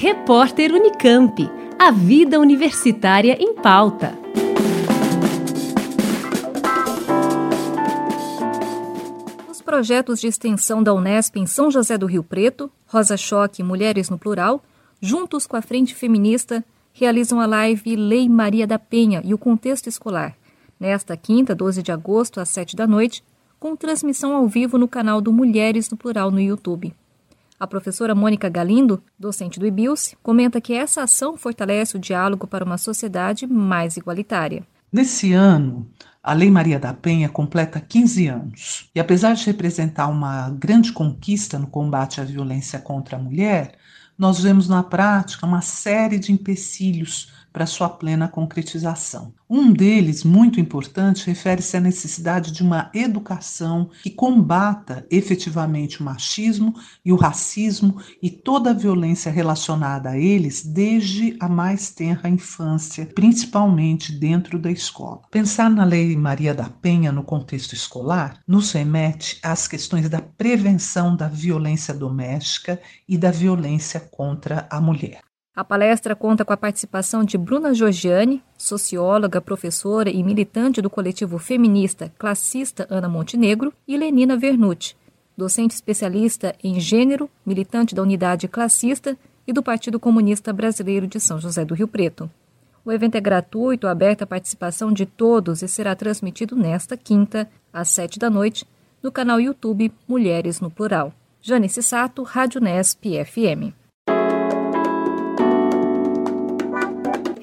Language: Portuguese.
Repórter Unicamp. A vida universitária em pauta. Os projetos de extensão da Unesp em São José do Rio Preto, Rosa Choque Mulheres no Plural, juntos com a Frente Feminista, realizam a live Lei Maria da Penha e o Contexto Escolar, nesta quinta, 12 de agosto, às 7 da noite, com transmissão ao vivo no canal do Mulheres no Plural no YouTube. A professora Mônica Galindo, docente do IBILS, comenta que essa ação fortalece o diálogo para uma sociedade mais igualitária. Nesse ano, a Lei Maria da Penha completa 15 anos. E apesar de representar uma grande conquista no combate à violência contra a mulher, nós vemos na prática uma série de empecilhos para sua plena concretização. Um deles, muito importante, refere-se à necessidade de uma educação que combata efetivamente o machismo e o racismo e toda a violência relacionada a eles desde a mais tenra infância, principalmente dentro da escola. Pensar na Lei Maria da Penha no contexto escolar nos remete às questões da prevenção da violência doméstica e da violência contra a mulher. A palestra conta com a participação de Bruna Giorgiani, socióloga, professora e militante do coletivo feminista classista Ana Montenegro, e Lenina Vernucci, docente especialista em gênero, militante da unidade classista e do Partido Comunista Brasileiro de São José do Rio Preto. O evento é gratuito, aberto à participação de todos e será transmitido nesta quinta, às sete da noite, no canal YouTube Mulheres no Plural. Janice Sato, Rádio Nesp FM.